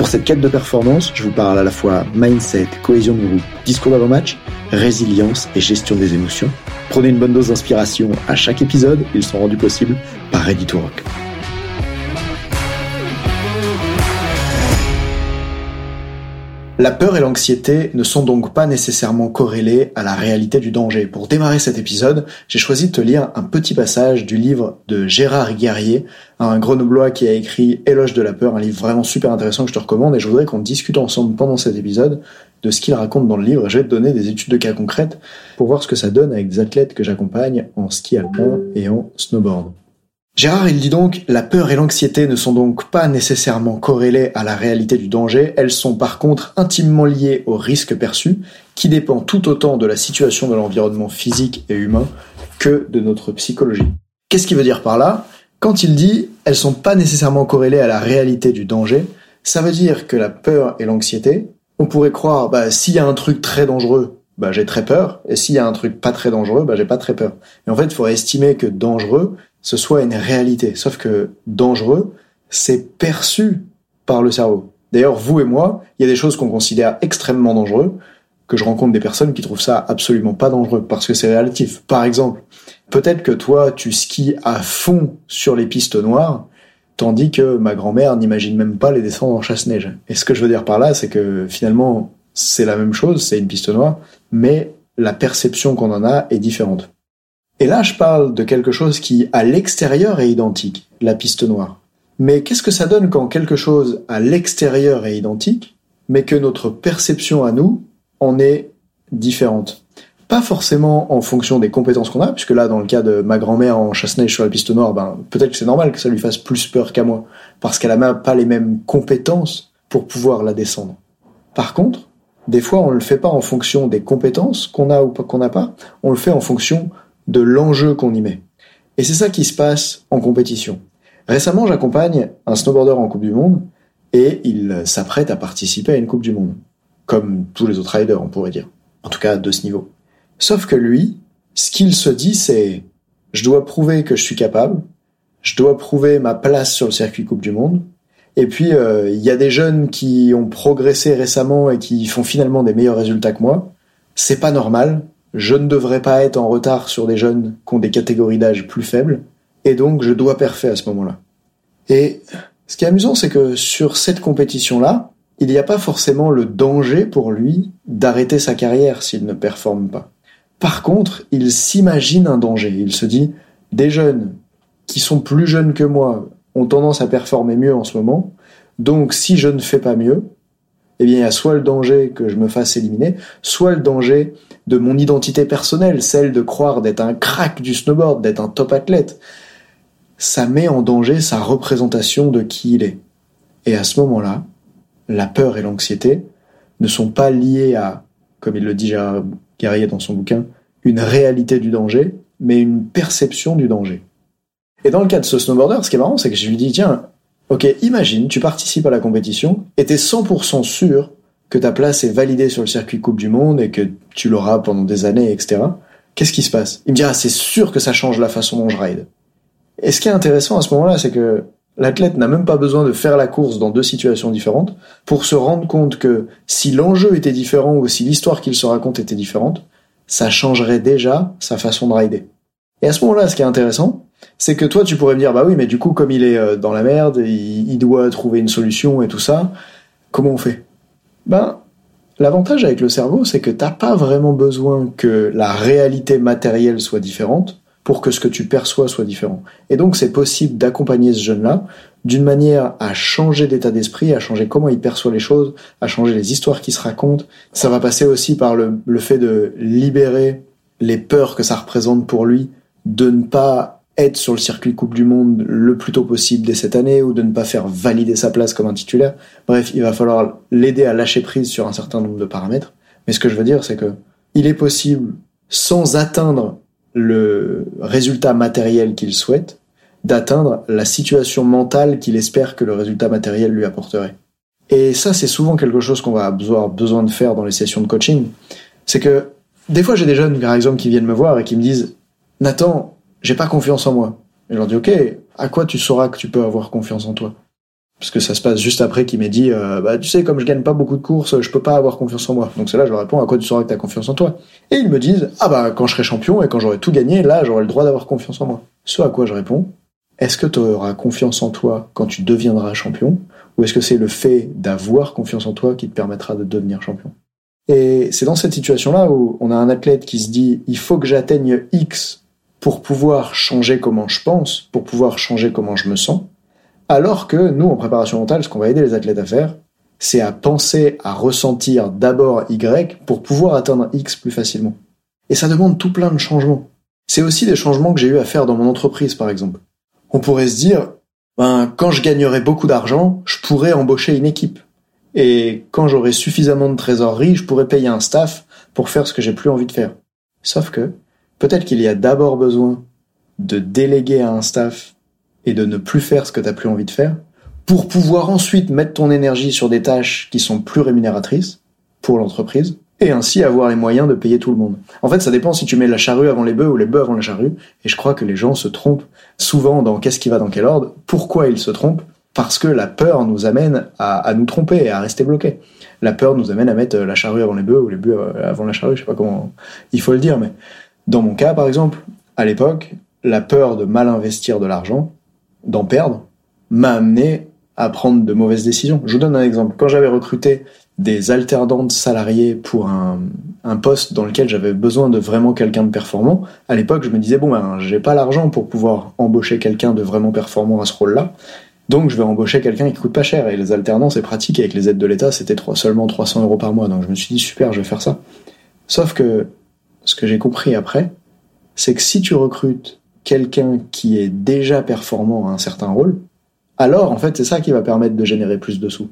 Pour cette quête de performance, je vous parle à la fois mindset, cohésion de groupe, discours d'avant-match, résilience et gestion des émotions. Prenez une bonne dose d'inspiration à chaque épisode, ils sont rendus possibles par Ready Rock. La peur et l'anxiété ne sont donc pas nécessairement corrélées à la réalité du danger. Pour démarrer cet épisode, j'ai choisi de te lire un petit passage du livre de Gérard Guerrier, un grenoblois qui a écrit Éloge de la peur, un livre vraiment super intéressant que je te recommande et je voudrais qu'on discute ensemble pendant cet épisode de ce qu'il raconte dans le livre. Je vais te donner des études de cas concrètes pour voir ce que ça donne avec des athlètes que j'accompagne en ski alpin et en snowboard. Gérard, il dit donc, la peur et l'anxiété ne sont donc pas nécessairement corrélées à la réalité du danger, elles sont par contre intimement liées au risque perçu, qui dépend tout autant de la situation de l'environnement physique et humain que de notre psychologie. Qu'est-ce qu'il veut dire par là? Quand il dit, elles sont pas nécessairement corrélées à la réalité du danger, ça veut dire que la peur et l'anxiété, on pourrait croire, bah, s'il y a un truc très dangereux, bah, j'ai très peur, et s'il y a un truc pas très dangereux, bah, j'ai pas très peur. Et en fait, il faudrait estimer que dangereux, ce soit une réalité. Sauf que dangereux, c'est perçu par le cerveau. D'ailleurs, vous et moi, il y a des choses qu'on considère extrêmement dangereux, que je rencontre des personnes qui trouvent ça absolument pas dangereux, parce que c'est relatif. Par exemple, peut-être que toi, tu skis à fond sur les pistes noires, tandis que ma grand-mère n'imagine même pas les descendre en chasse-neige. Et ce que je veux dire par là, c'est que finalement, c'est la même chose, c'est une piste noire, mais la perception qu'on en a est différente. Et là, je parle de quelque chose qui, à l'extérieur, est identique, la piste noire. Mais qu'est-ce que ça donne quand quelque chose à l'extérieur est identique, mais que notre perception à nous en est différente? Pas forcément en fonction des compétences qu'on a, puisque là, dans le cas de ma grand-mère en chasse-neige sur la piste noire, ben, peut-être que c'est normal que ça lui fasse plus peur qu'à moi, parce qu'elle n'a pas les mêmes compétences pour pouvoir la descendre. Par contre, des fois, on ne le fait pas en fonction des compétences qu'on a ou qu'on n'a pas, on le fait en fonction de l'enjeu qu'on y met. Et c'est ça qui se passe en compétition. Récemment, j'accompagne un snowboarder en Coupe du Monde et il s'apprête à participer à une Coupe du Monde. Comme tous les autres riders, on pourrait dire. En tout cas, de ce niveau. Sauf que lui, ce qu'il se dit, c'est je dois prouver que je suis capable, je dois prouver ma place sur le circuit Coupe du Monde. Et puis, euh, il y a des jeunes qui ont progressé récemment et qui font finalement des meilleurs résultats que moi. C'est pas normal je ne devrais pas être en retard sur des jeunes qui ont des catégories d'âge plus faibles, et donc je dois perfer à ce moment-là. Et ce qui est amusant, c'est que sur cette compétition-là, il n'y a pas forcément le danger pour lui d'arrêter sa carrière s'il ne performe pas. Par contre, il s'imagine un danger. Il se dit, des jeunes qui sont plus jeunes que moi ont tendance à performer mieux en ce moment, donc si je ne fais pas mieux, eh bien il y a soit le danger que je me fasse éliminer, soit le danger de mon identité personnelle, celle de croire d'être un crack du snowboard, d'être un top athlète. Ça met en danger sa représentation de qui il est. Et à ce moment-là, la peur et l'anxiété ne sont pas liées à, comme il le dit Gérard Guerrier dans son bouquin, une réalité du danger, mais une perception du danger. Et dans le cas de ce snowboarder, ce qui est marrant, c'est que je lui dis, tiens, ok, imagine, tu participes à la compétition et t'es 100% sûr que ta place est validée sur le circuit Coupe du Monde et que tu l'auras pendant des années, etc. Qu'est-ce qui se passe? Il me dit, ah, c'est sûr que ça change la façon dont je ride. Et ce qui est intéressant à ce moment-là, c'est que l'athlète n'a même pas besoin de faire la course dans deux situations différentes pour se rendre compte que si l'enjeu était différent ou si l'histoire qu'il se raconte était différente, ça changerait déjà sa façon de rider. Et à ce moment-là, ce qui est intéressant, c'est que toi, tu pourrais me dire, bah oui, mais du coup, comme il est euh, dans la merde, il, doit trouver une solution et tout ça, comment on fait? Ben, l'avantage avec le cerveau, c'est que t'as pas vraiment besoin que la réalité matérielle soit différente pour que ce que tu perçois soit différent. Et donc, c'est possible d'accompagner ce jeune-là d'une manière à changer d'état d'esprit, à changer comment il perçoit les choses, à changer les histoires qui se racontent. Ça va passer aussi par le, le fait de libérer les peurs que ça représente pour lui, de ne pas être sur le circuit Coupe du Monde le plus tôt possible dès cette année ou de ne pas faire valider sa place comme un titulaire. Bref, il va falloir l'aider à lâcher prise sur un certain nombre de paramètres. Mais ce que je veux dire, c'est que il est possible, sans atteindre le résultat matériel qu'il souhaite, d'atteindre la situation mentale qu'il espère que le résultat matériel lui apporterait. Et ça, c'est souvent quelque chose qu'on va avoir besoin de faire dans les sessions de coaching. C'est que des fois, j'ai des jeunes, par exemple, qui viennent me voir et qui me disent Nathan, j'ai pas confiance en moi. Et je leur dis, ok, à quoi tu sauras que tu peux avoir confiance en toi? Parce que ça se passe juste après qu'il m'ait dit, euh, bah tu sais, comme je gagne pas beaucoup de courses, je peux pas avoir confiance en moi. Donc c'est là je leur réponds, à quoi tu sauras que tu confiance en toi? Et ils me disent, ah bah quand je serai champion et quand j'aurai tout gagné, là j'aurai le droit d'avoir confiance en moi. Ce à quoi je réponds, est-ce que tu auras confiance en toi quand tu deviendras champion? Ou est-ce que c'est le fait d'avoir confiance en toi qui te permettra de devenir champion? Et c'est dans cette situation-là où on a un athlète qui se dit il faut que j'atteigne X pour pouvoir changer comment je pense, pour pouvoir changer comment je me sens, alors que nous, en préparation mentale, ce qu'on va aider les athlètes à faire, c'est à penser, à ressentir d'abord Y pour pouvoir atteindre X plus facilement. Et ça demande tout plein de changements. C'est aussi des changements que j'ai eu à faire dans mon entreprise, par exemple. On pourrait se dire, ben, quand je gagnerai beaucoup d'argent, je pourrais embaucher une équipe. Et quand j'aurai suffisamment de trésorerie, je pourrais payer un staff pour faire ce que j'ai plus envie de faire. Sauf que, Peut-être qu'il y a d'abord besoin de déléguer à un staff et de ne plus faire ce que tu n'as plus envie de faire pour pouvoir ensuite mettre ton énergie sur des tâches qui sont plus rémunératrices pour l'entreprise et ainsi avoir les moyens de payer tout le monde. En fait, ça dépend si tu mets la charrue avant les bœufs ou les bœufs avant la charrue. Et je crois que les gens se trompent souvent dans qu'est-ce qui va dans quel ordre. Pourquoi ils se trompent Parce que la peur nous amène à, nous tromper et à rester bloqués. La peur nous amène à mettre la charrue avant les bœufs ou les bœufs avant la charrue. Je sais pas comment il faut le dire, mais dans mon cas, par exemple, à l'époque, la peur de mal investir de l'argent, d'en perdre, m'a amené à prendre de mauvaises décisions. Je vous donne un exemple. Quand j'avais recruté des alternantes salariés pour un, poste dans lequel j'avais besoin de vraiment quelqu'un de performant, à l'époque, je me disais, bon, ben, j'ai pas l'argent pour pouvoir embaucher quelqu'un de vraiment performant à ce rôle-là. Donc, je vais embaucher quelqu'un qui coûte pas cher. Et les alternances, c'est pratique. Avec les aides de l'État, c'était seulement 300 euros par mois. Donc, je me suis dit, super, je vais faire ça. Sauf que ce que j'ai compris après, c'est que si tu recrutes quelqu'un qui est déjà performant à un certain rôle, alors en fait c'est ça qui va permettre de générer plus de sous.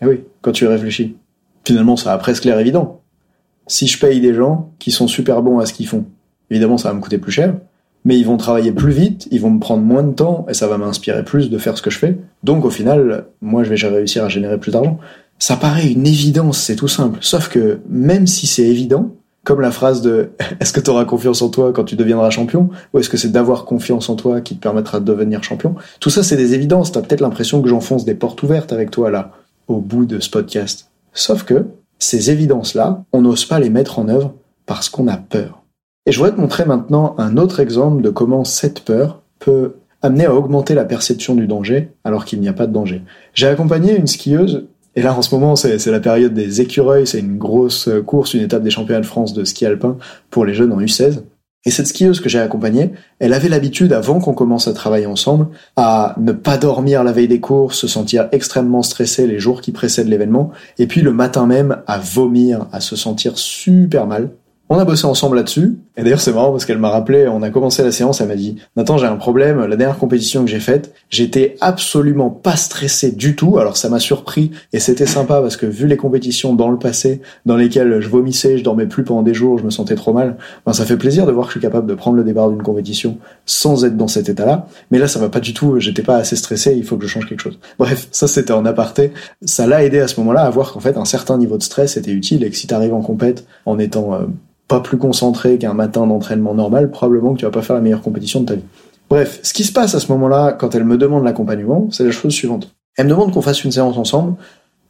Et eh oui, quand tu réfléchis. Finalement ça a presque l'air évident. Si je paye des gens qui sont super bons à ce qu'ils font, évidemment ça va me coûter plus cher, mais ils vont travailler plus vite, ils vont me prendre moins de temps et ça va m'inspirer plus de faire ce que je fais. Donc au final, moi je vais réussir à générer plus d'argent. Ça paraît une évidence, c'est tout simple. Sauf que même si c'est évident, comme la phrase de est-ce que tu auras confiance en toi quand tu deviendras champion ou est-ce que c'est d'avoir confiance en toi qui te permettra de devenir champion? Tout ça c'est des évidences, t'as peut-être l'impression que j'enfonce des portes ouvertes avec toi là au bout de ce podcast. Sauf que ces évidences-là, on n'ose pas les mettre en œuvre parce qu'on a peur. Et je voudrais te montrer maintenant un autre exemple de comment cette peur peut amener à augmenter la perception du danger alors qu'il n'y a pas de danger. J'ai accompagné une skieuse Et là, en ce moment, c'est la période des écureuils, c'est une grosse course, une étape des championnats de France de ski alpin pour les jeunes en U16. Et cette skieuse que j'ai accompagnée, elle avait l'habitude, avant qu'on commence à travailler ensemble, à ne pas dormir la veille des courses, se sentir extrêmement stressée les jours qui précèdent l'événement, et puis le matin même à vomir, à se sentir super mal. On a bossé ensemble là-dessus. Et d'ailleurs, c'est marrant parce qu'elle m'a rappelé, on a commencé la séance, elle m'a dit, Nathan, j'ai un problème. La dernière compétition que j'ai faite, j'étais absolument pas stressé du tout. Alors, ça m'a surpris et c'était sympa parce que vu les compétitions dans le passé, dans lesquelles je vomissais, je dormais plus pendant des jours, je me sentais trop mal, ben, ça fait plaisir de voir que je suis capable de prendre le départ d'une compétition sans être dans cet état-là. Mais là, ça va pas du tout. J'étais pas assez stressé. Il faut que je change quelque chose. Bref, ça, c'était en aparté. Ça l'a aidé à ce moment-là à voir qu'en fait, un certain niveau de stress était utile et que si t'arrives en compète en étant euh, pas plus concentré qu'un matin d'entraînement normal, probablement que tu vas pas faire la meilleure compétition de ta vie. Bref, ce qui se passe à ce moment-là, quand elle me demande l'accompagnement, c'est la chose suivante. Elle me demande qu'on fasse une séance ensemble,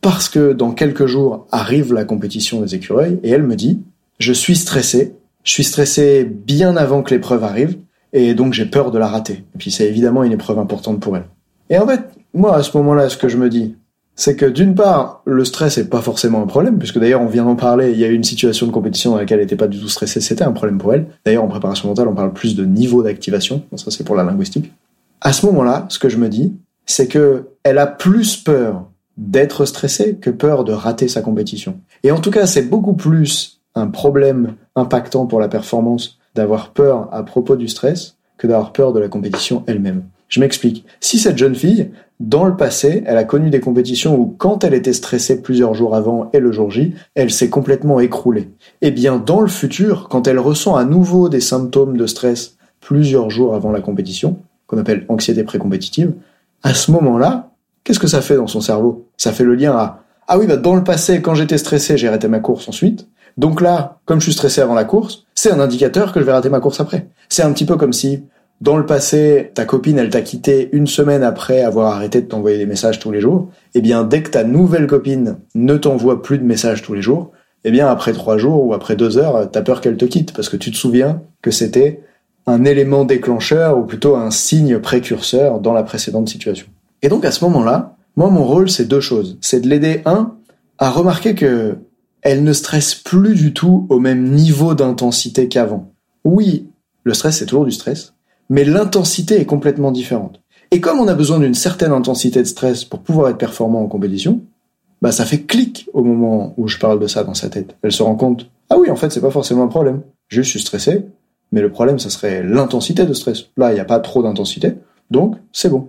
parce que dans quelques jours arrive la compétition des écureuils, et elle me dit, je suis stressé, je suis stressé bien avant que l'épreuve arrive, et donc j'ai peur de la rater. Et puis c'est évidemment une épreuve importante pour elle. Et en fait, moi, à ce moment-là, ce que je me dis, c'est que d'une part, le stress est pas forcément un problème, puisque d'ailleurs on vient d'en parler, il y a eu une situation de compétition dans laquelle elle n'était pas du tout stressée, c'était un problème pour elle. D'ailleurs en préparation mentale, on parle plus de niveau d'activation, ça c'est pour la linguistique. À ce moment-là, ce que je me dis, c'est que elle a plus peur d'être stressée que peur de rater sa compétition. Et en tout cas, c'est beaucoup plus un problème impactant pour la performance d'avoir peur à propos du stress que d'avoir peur de la compétition elle-même. Je m'explique. Si cette jeune fille, dans le passé, elle a connu des compétitions où quand elle était stressée plusieurs jours avant et le jour J, elle s'est complètement écroulée. Eh bien, dans le futur, quand elle ressent à nouveau des symptômes de stress plusieurs jours avant la compétition, qu'on appelle anxiété précompétitive, à ce moment-là, qu'est-ce que ça fait dans son cerveau? Ça fait le lien à ah oui, bah dans le passé, quand j'étais stressé, j'ai arrêté ma course ensuite. Donc là, comme je suis stressé avant la course, c'est un indicateur que je vais rater ma course après. C'est un petit peu comme si dans le passé, ta copine, elle t'a quitté une semaine après avoir arrêté de t'envoyer des messages tous les jours, eh bien, dès que ta nouvelle copine ne t'envoie plus de messages tous les jours, eh bien, après trois jours ou après deux heures, t'as peur qu'elle te quitte parce que tu te souviens que c'était un élément déclencheur ou plutôt un signe précurseur dans la précédente situation. Et donc, à ce moment-là, moi, mon rôle, c'est deux choses. C'est de l'aider, un, à remarquer que elle ne stresse plus du tout au même niveau d'intensité qu'avant. Oui, le stress, c'est toujours du stress, mais l'intensité est complètement différente. Et comme on a besoin d'une certaine intensité de stress pour pouvoir être performant en compétition, bah ça fait clic au moment où je parle de ça dans sa tête. Elle se rend compte, ah oui, en fait, c'est pas forcément un problème. Juste, je suis stressé, mais le problème, ça serait l'intensité de stress. Là, il n'y a pas trop d'intensité, donc c'est bon.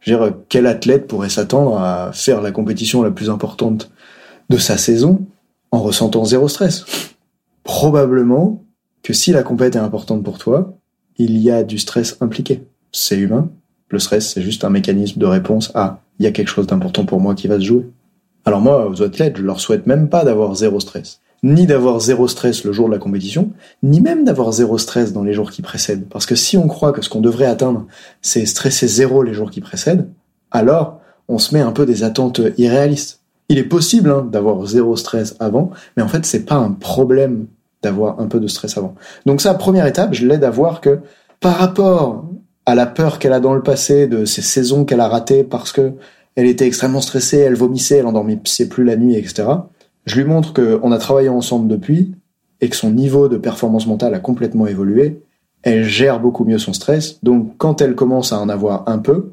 Je veux dire, quel athlète pourrait s'attendre à faire la compétition la plus importante de sa saison en ressentant zéro stress? Probablement que si la compétition est importante pour toi, il y a du stress impliqué. C'est humain. Le stress, c'est juste un mécanisme de réponse à il y a quelque chose d'important pour moi qui va se jouer. Alors moi, aux athlètes, je leur souhaite même pas d'avoir zéro stress. Ni d'avoir zéro stress le jour de la compétition, ni même d'avoir zéro stress dans les jours qui précèdent. Parce que si on croit que ce qu'on devrait atteindre, c'est stresser zéro les jours qui précèdent, alors on se met un peu des attentes irréalistes. Il est possible hein, d'avoir zéro stress avant, mais en fait c'est pas un problème d'avoir un peu de stress avant. Donc ça, première étape, je l'aide à voir que par rapport à la peur qu'elle a dans le passé de ces saisons qu'elle a ratées parce que elle était extrêmement stressée, elle vomissait, elle endormissait plus la nuit, etc. Je lui montre qu'on a travaillé ensemble depuis et que son niveau de performance mentale a complètement évolué. Elle gère beaucoup mieux son stress. Donc quand elle commence à en avoir un peu,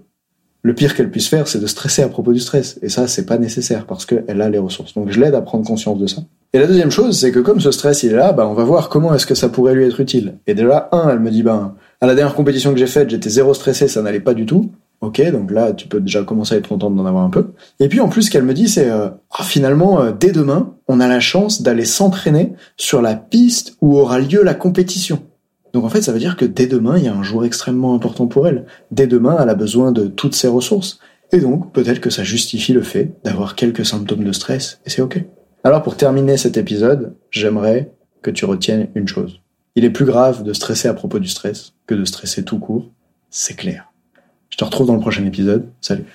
le pire qu'elle puisse faire, c'est de stresser à propos du stress. Et ça, c'est pas nécessaire parce qu'elle a les ressources. Donc je l'aide à prendre conscience de ça. Et la deuxième chose, c'est que comme ce stress il est là, bah, on va voir comment est-ce que ça pourrait lui être utile. Et déjà, un, elle me dit, ben, à la dernière compétition que j'ai faite, j'étais zéro stressé, ça n'allait pas du tout. Ok, donc là, tu peux déjà commencer à être contente d'en avoir un peu. Et puis en plus, ce qu'elle me dit, c'est euh, ah, finalement, euh, dès demain, on a la chance d'aller s'entraîner sur la piste où aura lieu la compétition. Donc en fait, ça veut dire que dès demain, il y a un jour extrêmement important pour elle. Dès demain, elle a besoin de toutes ses ressources. Et donc, peut-être que ça justifie le fait d'avoir quelques symptômes de stress, et c'est ok. Alors pour terminer cet épisode, j'aimerais que tu retiennes une chose. Il est plus grave de stresser à propos du stress que de stresser tout court, c'est clair. Je te retrouve dans le prochain épisode. Salut.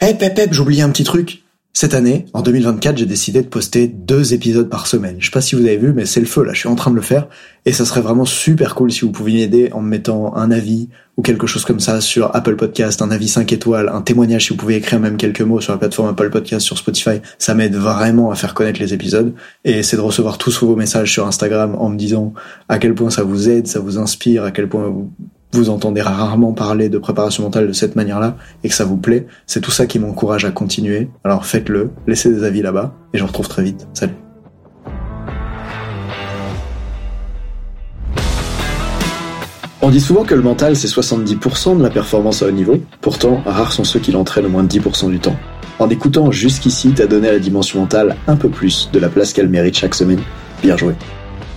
Hey Pep Pep, oublié un petit truc. Cette année, en 2024, j'ai décidé de poster deux épisodes par semaine. Je sais pas si vous avez vu, mais c'est le feu là, je suis en train de le faire. Et ça serait vraiment super cool si vous pouviez m'aider en me mettant un avis ou quelque chose comme ça sur Apple Podcast, un avis 5 étoiles, un témoignage si vous pouvez écrire même quelques mots sur la plateforme Apple Podcast, sur Spotify. Ça m'aide vraiment à faire connaître les épisodes. Et c'est de recevoir tous vos messages sur Instagram en me disant à quel point ça vous aide, ça vous inspire, à quel point vous vous entendez rarement parler de préparation mentale de cette manière-là et que ça vous plaît, c'est tout ça qui m'encourage à continuer. Alors faites-le, laissez des avis là-bas et je vous retrouve très vite. Salut. On dit souvent que le mental c'est 70% de la performance à haut niveau, pourtant rares sont ceux qui l'entraînent au moins de 10% du temps. En écoutant jusqu'ici, t'as donné à la dimension mentale un peu plus de la place qu'elle mérite chaque semaine. Bien joué.